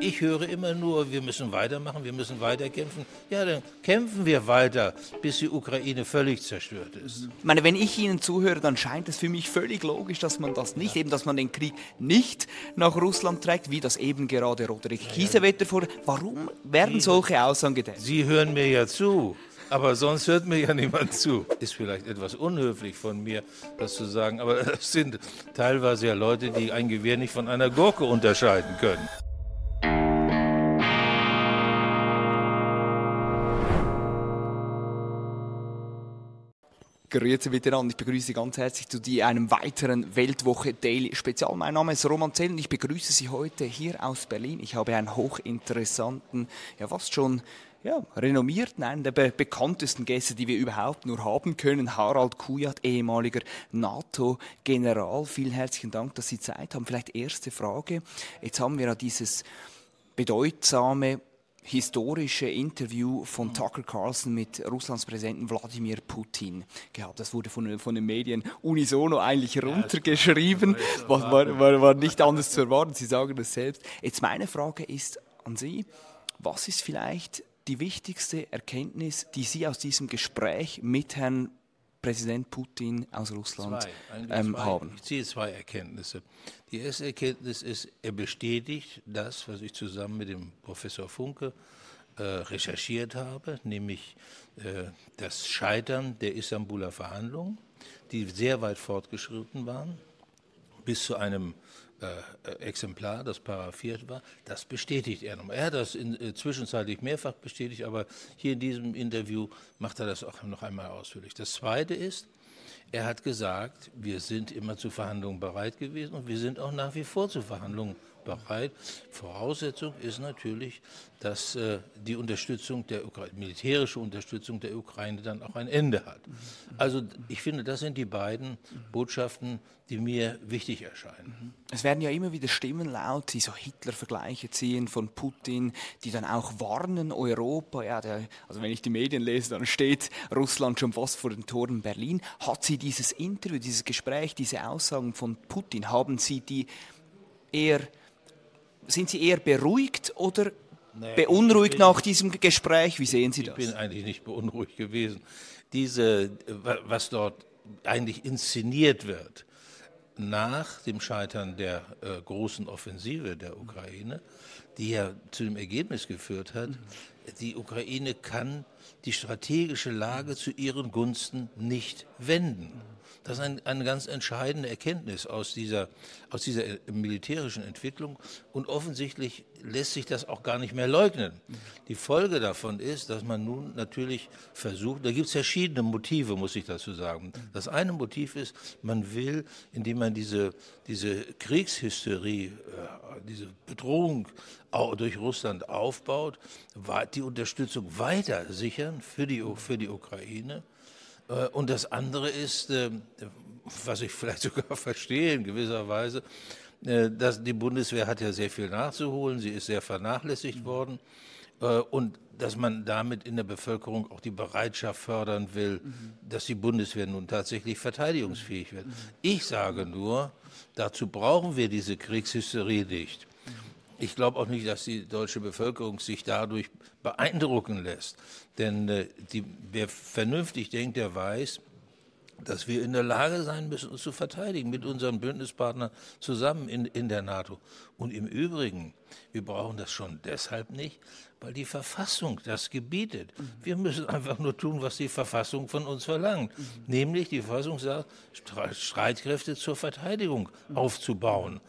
Ich höre immer nur, wir müssen weitermachen, wir müssen weiterkämpfen. Ja, dann kämpfen wir weiter, bis die Ukraine völlig zerstört ist. Ich meine, wenn ich Ihnen zuhöre, dann scheint es für mich völlig logisch, dass man das nicht, eben, dass man den Krieg nicht nach Russland trägt, wie das eben gerade Roderick Kiesewetter vor. Warum werden solche Aussagen getätigt? Sie hören mir ja zu. Aber sonst hört mir ja niemand zu. Ist vielleicht etwas unhöflich von mir, das zu sagen, aber das sind teilweise ja Leute, die ein Gewehr nicht von einer Gurke unterscheiden können. Grüezi miteinander. Ich begrüße Sie ganz herzlich zu die, einem weiteren Weltwoche Daily Spezial. Mein Name ist Roman Zell und ich begrüße Sie heute hier aus Berlin. Ich habe einen hochinteressanten, ja fast schon ja, renommierten, einen der be bekanntesten Gäste, die wir überhaupt nur haben können, Harald Kujat, ehemaliger NATO-General. Vielen herzlichen Dank, dass Sie Zeit haben. Vielleicht erste Frage. Jetzt haben wir ja dieses bedeutsame historische Interview von Tucker Carlson mit Russlands Präsidenten Wladimir Putin gehabt. Das wurde von, von den Medien unisono eigentlich runtergeschrieben. War, war, war, war nicht anders zu erwarten. Sie sagen das selbst. Jetzt meine Frage ist an Sie, was ist vielleicht die wichtigste Erkenntnis, die Sie aus diesem Gespräch mit Herrn Präsident Putin aus Russland Zwei, ähm, zwei, haben? Ich ziehe zwei Erkenntnisse. Die erste Erkenntnis ist, er bestätigt das, was ich zusammen mit dem Professor Funke äh, recherchiert habe, nämlich äh, das Scheitern der Istanbuler Verhandlungen, die sehr weit fortgeschritten waren, bis zu einem äh, Exemplar, das paraffiert war, das bestätigt er nochmal. Er hat das in, äh, zwischenzeitlich mehrfach bestätigt, aber hier in diesem Interview macht er das auch noch einmal ausführlich. Das Zweite ist, er hat gesagt, wir sind immer zu Verhandlungen bereit gewesen und wir sind auch nach wie vor zu Verhandlungen bereit. Voraussetzung ist natürlich, dass äh, die Unterstützung der Ukraine, militärische Unterstützung der Ukraine dann auch ein Ende hat. Also ich finde, das sind die beiden Botschaften, die mir wichtig erscheinen. Es werden ja immer wieder Stimmen laut, die so Hitler-Vergleiche ziehen von Putin, die dann auch warnen Europa. Ja, der, also wenn ich die Medien lese, dann steht Russland schon fast vor den Toren Berlin. Hat Sie dieses Interview, dieses Gespräch, diese Aussagen von Putin, haben Sie die eher, sind Sie eher beruhigt oder Nee, beunruhigt ich nach diesem Gespräch? Wie sehen Sie Ich das? bin eigentlich nicht beunruhigt gewesen. Diese, wa- was dort eigentlich inszeniert wird, nach dem Scheitern der äh, großen Offensive der Ukraine, die ja zu dem Ergebnis geführt hat, die Ukraine kann die strategische Lage zu ihren Gunsten nicht wenden. Das ist ein, eine ganz entscheidende Erkenntnis aus dieser, aus dieser militärischen Entwicklung. Und offensichtlich lässt sich das auch gar nicht mehr leugnen. Die Folge davon ist, dass man nun natürlich versucht, da gibt es verschiedene Motive, muss ich dazu sagen. Das eine Motiv ist, man will, indem man diese, diese Kriegshysterie, äh, diese Bedrohung durch Russland aufbaut, die Unterstützung weiter sichern für die, für die Ukraine. Äh, Und das andere ist, äh, was ich vielleicht sogar verstehe in gewisser Weise, äh, dass die Bundeswehr hat ja sehr viel nachzuholen, sie ist sehr vernachlässigt worden äh, und dass man damit in der Bevölkerung auch die Bereitschaft fördern will, dass die Bundeswehr nun tatsächlich verteidigungsfähig wird. Ich sage nur, dazu brauchen wir diese Kriegshysterie nicht. Ich glaube auch nicht, dass die deutsche Bevölkerung sich dadurch beeindrucken lässt. Denn äh, die, wer vernünftig denkt, der weiß, dass wir in der Lage sein müssen, uns zu verteidigen mit unseren Bündnispartnern zusammen in, in der NATO. Und im Übrigen, wir brauchen das schon deshalb nicht, weil die Verfassung das gebietet. Wir müssen einfach nur tun, was die Verfassung von uns verlangt. Nämlich die Verfassung sagt, Stre- Streitkräfte zur Verteidigung aufzubauen.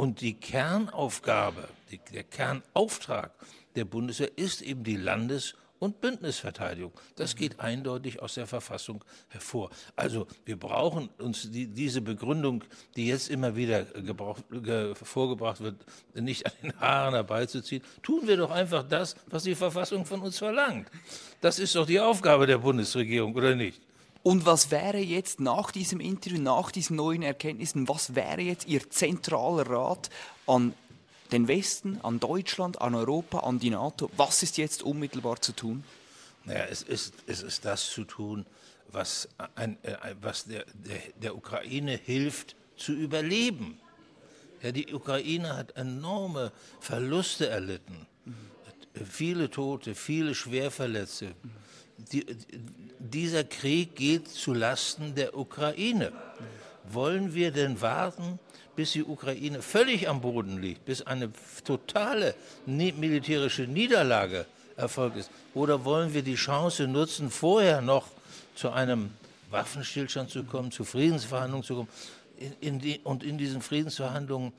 Und die Kernaufgabe, die, der Kernauftrag der Bundeswehr ist eben die Landes- und Bündnisverteidigung. Das geht eindeutig aus der Verfassung hervor. Also wir brauchen uns die, diese Begründung, die jetzt immer wieder gebraucht, ge, vorgebracht wird, nicht an den Haaren herbeizuziehen. Tun wir doch einfach das, was die Verfassung von uns verlangt. Das ist doch die Aufgabe der Bundesregierung, oder nicht? Und was wäre jetzt nach diesem Interview, nach diesen neuen Erkenntnissen, was wäre jetzt Ihr zentraler Rat an den Westen, an Deutschland, an Europa, an die NATO? Was ist jetzt unmittelbar zu tun? Naja, es ist, es ist das zu tun, was, ein, äh, was der, der, der Ukraine hilft zu überleben. Ja, die Ukraine hat enorme Verluste erlitten. Mhm. Viele Tote, viele Schwerverletzte. Mhm die, dieser Krieg geht zu Lasten der Ukraine. Wollen wir denn warten, bis die Ukraine völlig am Boden liegt, bis eine totale militärische Niederlage erfolgt ist? Oder wollen wir die Chance nutzen, vorher noch zu einem Waffenstillstand zu kommen, zu Friedensverhandlungen zu kommen? In, in die, und in diesen Friedensverhandlungen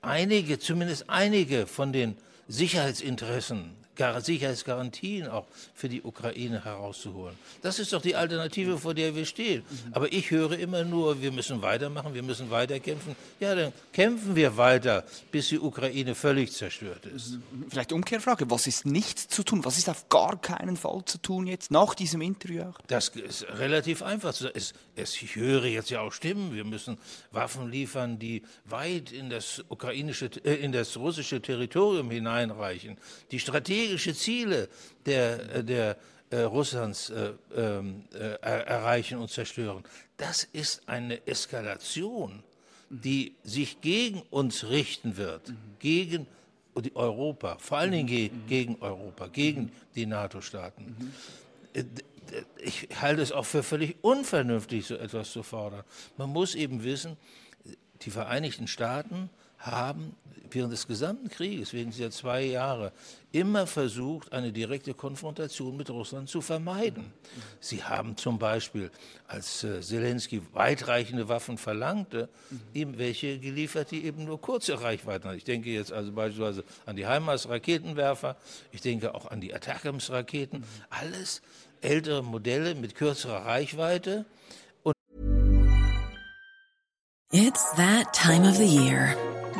einige, zumindest einige von den Sicherheitsinteressen Sicherheitsgarantien auch für die Ukraine herauszuholen. Das ist doch die Alternative, vor der wir stehen. Aber ich höre immer nur, wir müssen weitermachen, wir müssen weiterkämpfen. Ja, dann kämpfen wir weiter, bis die Ukraine völlig zerstört ist. Vielleicht Umkehrfrage, was ist nicht zu tun? Was ist auf gar keinen Fall zu tun jetzt, nach diesem Interview auch? Das ist relativ einfach. Es, es, ich höre jetzt ja auch Stimmen, wir müssen Waffen liefern, die weit in das ukrainische, äh, in das russische Territorium hineinreichen. Die Strategie strategische Ziele der, äh, der äh, Russlands äh, ähm, äh, erreichen und zerstören. Das ist eine Eskalation, die sich gegen uns richten wird, mhm. gegen Europa, vor allen Dingen ge gegen Europa, gegen die NATO-Staaten. Äh, ich halte es auch für völlig unvernünftig, so etwas zu fordern. Man muss eben wissen, die Vereinigten Staaten haben während des gesamten Krieges, während dieser zwei Jahre, immer versucht, eine direkte Konfrontation mit Russland zu vermeiden. Sie haben zum Beispiel, als äh, Zelensky weitreichende Waffen verlangte, ihm welche geliefert, die eben nur kurze Reichweiten haben. Ich denke jetzt also beispielsweise an die HIMARS-Raketenwerfer, ich denke auch an die Attackams-Raketen, alles ältere Modelle mit kürzerer Reichweite. It's that time of the year.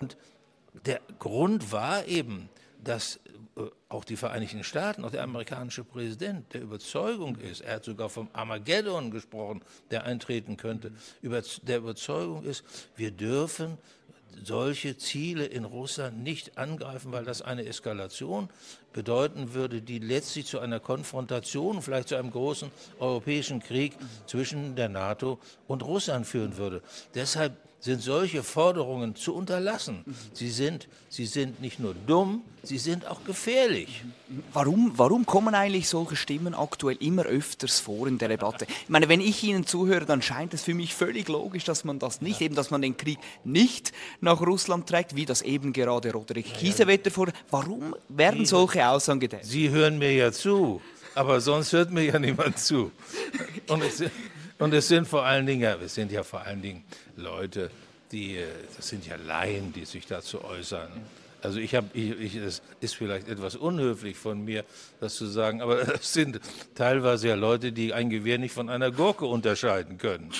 Und der Grund war eben, dass äh, auch die Vereinigten Staaten, auch der amerikanische Präsident der Überzeugung ist, er hat sogar vom Armageddon gesprochen, der eintreten könnte, der Überzeugung ist, wir dürfen solche Ziele in Russland nicht angreifen, weil das eine Eskalation bedeuten würde, die letztlich zu einer Konfrontation, vielleicht zu einem großen europäischen Krieg zwischen der NATO und Russland führen würde. Deshalb sind solche Forderungen zu unterlassen. Sie sind, sie sind nicht nur dumm, sie sind auch gefährlich. Warum, warum kommen eigentlich solche Stimmen aktuell immer öfters vor in der Debatte? Ich meine, wenn ich Ihnen zuhöre, dann scheint es für mich völlig logisch, dass man das nicht, eben, dass man den Krieg nicht nach Russland trägt, wie das eben gerade Roderick Kiesewetter vor. Warum werden solche Aussagen getätigt? Sie hören mir ja zu, aber sonst hört mir ja niemand zu. Und es, und es sind vor allen Dingen, es sind ja vor allen Dingen Leute, die, äh, das sind ja Laien, die sich dazu äußern. Also ich habe, ich, ich, es ist vielleicht etwas unhöflich von mir, das zu sagen, aber es sind teilweise ja Leute, die ein Gewehr nicht von einer Gurke unterscheiden können.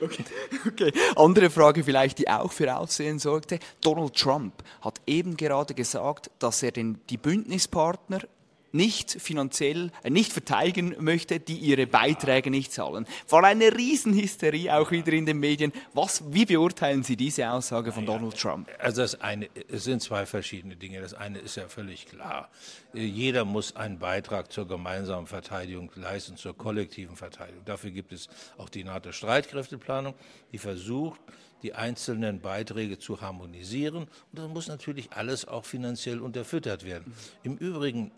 Okay. okay. Andere Frage vielleicht, die auch für Aufsehen sorgte. Donald Trump hat eben gerade gesagt, dass er den, die Bündnispartner nicht finanziell, äh, nicht verteidigen möchte, die ihre Beiträge nicht zahlen. War eine Riesenhysterie auch wieder in den Medien. Was, wie beurteilen Sie diese Aussage von Donald Trump? Also das eine, es sind zwei verschiedene Dinge. Das eine ist ja völlig klar. Jeder muss einen Beitrag zur gemeinsamen Verteidigung leisten, zur kollektiven Verteidigung. Dafür gibt es auch die NATO-Streitkräfteplanung, die versucht, die einzelnen Beiträge zu harmonisieren. Und das muss natürlich alles auch finanziell unterfüttert werden. Im Übrigen,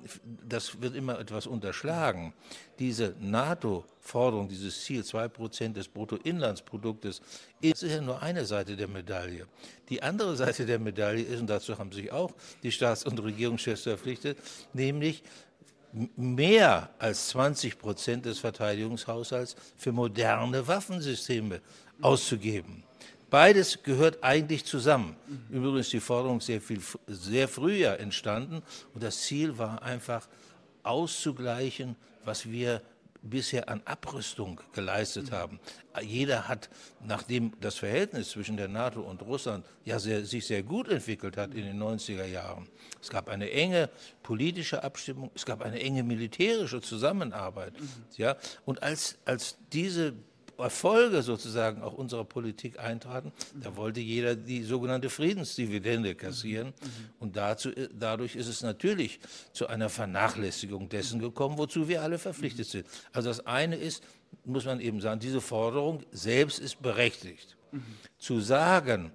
das wird immer etwas unterschlagen, diese NATO-Forderung, dieses Ziel, 2% des Bruttoinlandsproduktes, ist ja nur eine Seite der Medaille. Die andere Seite der Medaille ist, und dazu haben sich auch die Staats- und Regierungschefs verpflichtet, nämlich mehr als 20 Prozent des Verteidigungshaushalts für moderne Waffensysteme auszugeben. Beides gehört eigentlich zusammen. Übrigens ist die Forderung sehr, viel, sehr früher entstanden und das Ziel war einfach auszugleichen, was wir bisher an Abrüstung geleistet haben. Jeder hat, nachdem das Verhältnis zwischen der NATO und Russland ja sehr, sich sehr gut entwickelt hat in den 90er Jahren, es gab eine enge politische Abstimmung, es gab eine enge militärische Zusammenarbeit. Ja, und als, als diese Erfolge sozusagen auch unserer Politik eintraten, da wollte jeder die sogenannte Friedensdividende kassieren. Und dazu, dadurch ist es natürlich zu einer Vernachlässigung dessen gekommen, wozu wir alle verpflichtet sind. Also das eine ist, muss man eben sagen, diese Forderung selbst ist berechtigt. Zu sagen,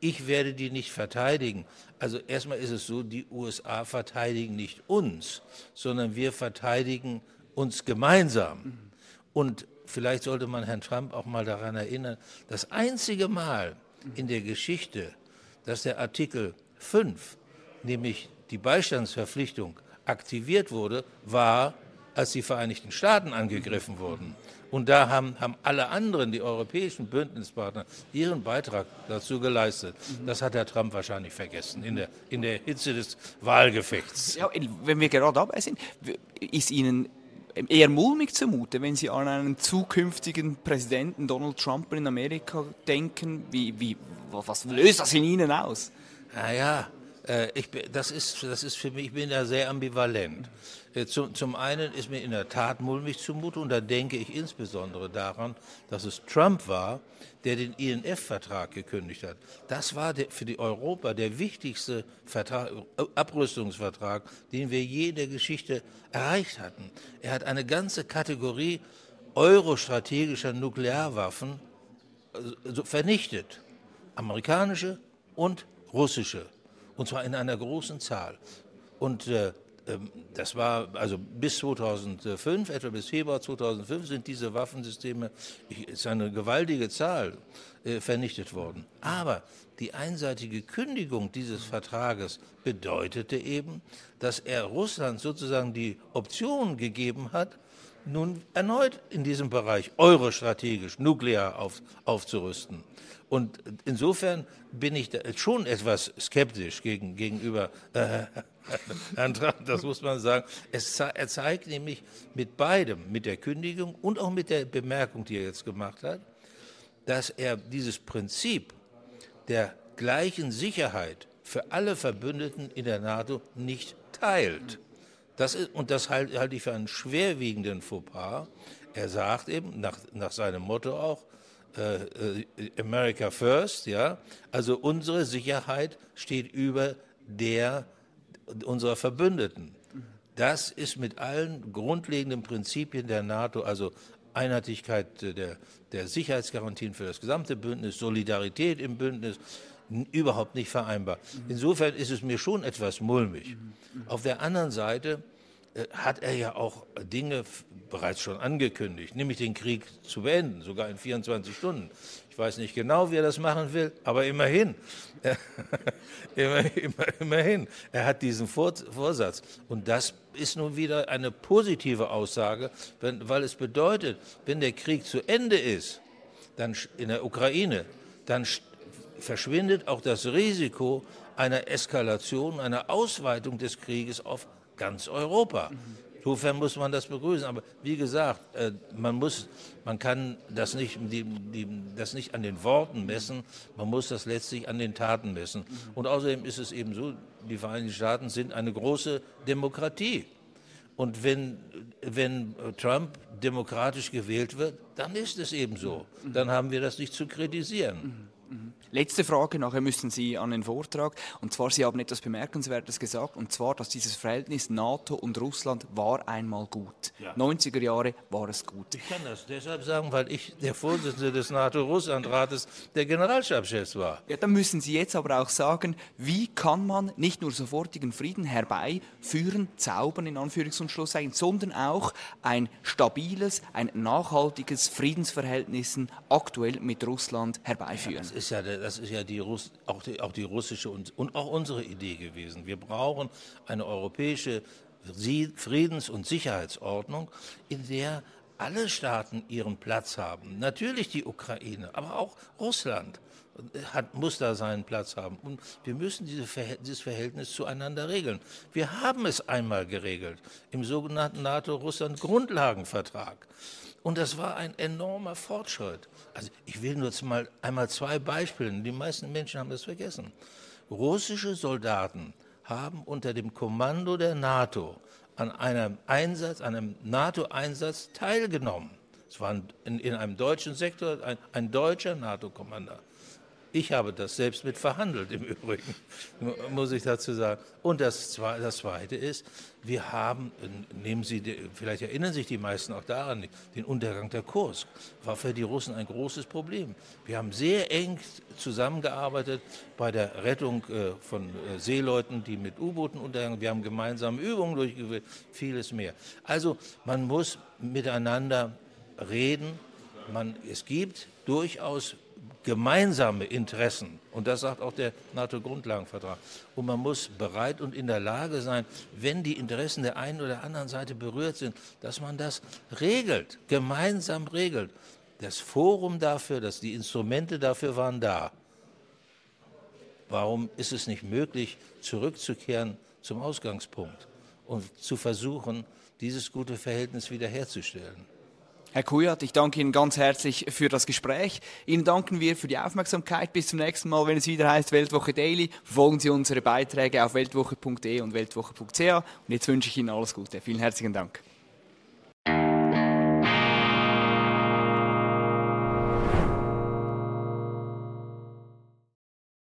ich werde die nicht verteidigen. Also erstmal ist es so, die USA verteidigen nicht uns, sondern wir verteidigen uns gemeinsam. Und vielleicht sollte man Herrn Trump auch mal daran erinnern, das einzige Mal in der Geschichte, dass der Artikel 5, nämlich die Beistandsverpflichtung, aktiviert wurde, war, als die Vereinigten Staaten angegriffen wurden. Und da haben, haben alle anderen, die europäischen Bündnispartner, ihren Beitrag dazu geleistet. Das hat Herr Trump wahrscheinlich vergessen in der, in der Hitze des Wahlgefechts. Ja, wenn wir gerade dabei sind, ist Ihnen eher mulmig zumute, wenn Sie an einen zukünftigen Präsidenten Donald Trump in Amerika denken. Wie, wie, was löst das in Ihnen aus? Naja, äh, ich, das, ist, das ist für mich, ich bin da sehr ambivalent. Äh, zum, zum einen ist mir in der Tat mulmig zumute und da denke ich insbesondere daran, dass es Trump war, der den INF-Vertrag gekündigt hat. Das war der, für die Europa der wichtigste Vertrag, äh, Abrüstungsvertrag, den wir je in der Geschichte erreicht hatten. Er hat eine ganze Kategorie eurostrategischer Nuklearwaffen vernichtet. Amerikanische und russische. Und zwar in einer großen Zahl. Und äh, das war also bis 2005, etwa bis Februar 2005 sind diese Waffensysteme, ist eine gewaltige Zahl, äh, vernichtet worden. Aber die einseitige Kündigung dieses Vertrages bedeutete eben, dass er Russland sozusagen die Option gegeben hat, nun erneut in diesem Bereich eurostrategisch nuklear auf, aufzurüsten. Und insofern bin ich schon etwas skeptisch gegen, gegenüber äh, Herrn Trump, das muss man sagen. Es, er zeigt nämlich mit beidem, mit der Kündigung und auch mit der Bemerkung, die er jetzt gemacht hat, dass er dieses Prinzip der gleichen Sicherheit für alle Verbündeten in der NATO nicht teilt. Das ist, und das halte, halte ich für einen schwerwiegenden Fauxpas. Er sagt eben, nach, nach seinem Motto auch, äh, äh, America First, ja. Also unsere Sicherheit steht über der unserer Verbündeten. Das ist mit allen grundlegenden Prinzipien der NATO, also Einheitlichkeit der, der Sicherheitsgarantien für das gesamte Bündnis, Solidarität im Bündnis, überhaupt nicht vereinbar. Insofern ist es mir schon etwas mulmig. Auf der anderen Seite äh, hat er ja auch Dinge bereits schon angekündigt, nämlich den Krieg zu beenden, sogar in 24 Stunden. Ich weiß nicht genau, wie er das machen will, aber immerhin. immer, immer, immerhin. Er hat diesen Vorsatz. Und das ist nun wieder eine positive Aussage, weil es bedeutet, wenn der Krieg zu Ende ist, dann in der Ukraine, dann verschwindet auch das Risiko einer Eskalation, einer Ausweitung des Krieges auf ganz Europa. Insofern muss man das begrüßen. Aber wie gesagt, äh, man, muss, man kann das nicht, die, die, das nicht an den Worten messen, man muss das letztlich an den Taten messen. Und außerdem ist es eben so, die Vereinigten Staaten sind eine große Demokratie. Und wenn, wenn Trump demokratisch gewählt wird, dann ist es eben so. Dann haben wir das nicht zu kritisieren. Letzte Frage, nachher müssen Sie an den Vortrag. Und zwar, Sie haben etwas Bemerkenswertes gesagt, und zwar, dass dieses Verhältnis NATO und Russland war einmal gut. Ja. 90er Jahre war es gut. Ich kann das deshalb sagen, weil ich der Vorsitzende des NATO-Russland-Rates der Generalstabschefs war. Ja, dann müssen Sie jetzt aber auch sagen, wie kann man nicht nur sofortigen Frieden herbeiführen, zaubern in Anführungs- und Schlusszeichen, sondern auch ein stabiles, ein nachhaltiges Friedensverhältnis aktuell mit Russland herbeiführen. Ja, ist ja das ist ja die Russ, auch, die, auch die russische und, und auch unsere Idee gewesen. Wir brauchen eine europäische Friedens- und Sicherheitsordnung, in der alle Staaten ihren Platz haben. Natürlich die Ukraine, aber auch Russland hat, muss da seinen Platz haben. Und wir müssen diese, dieses Verhältnis zueinander regeln. Wir haben es einmal geregelt im sogenannten NATO-Russland-Grundlagenvertrag. Und das war ein enormer Fortschritt. Also ich will nur mal einmal zwei Beispiele, die meisten Menschen haben das vergessen. Russische Soldaten haben unter dem Kommando der NATO an einem Einsatz, einem NATO-Einsatz teilgenommen. Es war in, in einem deutschen Sektor ein, ein deutscher NATO-Kommandant. Ich habe das selbst mit verhandelt im Übrigen, muss ich dazu sagen. Und das, das Zweite ist, wir haben, nehmen Sie, vielleicht erinnern sich die meisten auch daran, den Untergang der Kursk war für die Russen ein großes Problem. Wir haben sehr eng zusammengearbeitet bei der Rettung äh, von äh, Seeleuten, die mit U-Booten untergegangen Wir haben gemeinsame Übungen durchgeführt, vieles mehr. Also man muss miteinander reden. Man, es gibt durchaus gemeinsame Interessen. Und das sagt auch der NATO-Grundlagenvertrag. Und man muss bereit und in der Lage sein, wenn die Interessen der einen oder anderen Seite berührt sind, dass man das regelt, gemeinsam regelt. Das Forum dafür, dass die Instrumente dafür waren da. Warum ist es nicht möglich, zurückzukehren zum Ausgangspunkt und zu versuchen, dieses gute Verhältnis wiederherzustellen? Herr Kujat, ich danke Ihnen ganz herzlich für das Gespräch. Ihnen danken wir für die Aufmerksamkeit. Bis zum nächsten Mal, wenn es wieder heißt Weltwoche Daily. Verfolgen Sie unsere Beiträge auf weltwoche.de und weltwoche.ch. Und jetzt wünsche ich Ihnen alles Gute. Vielen herzlichen Dank.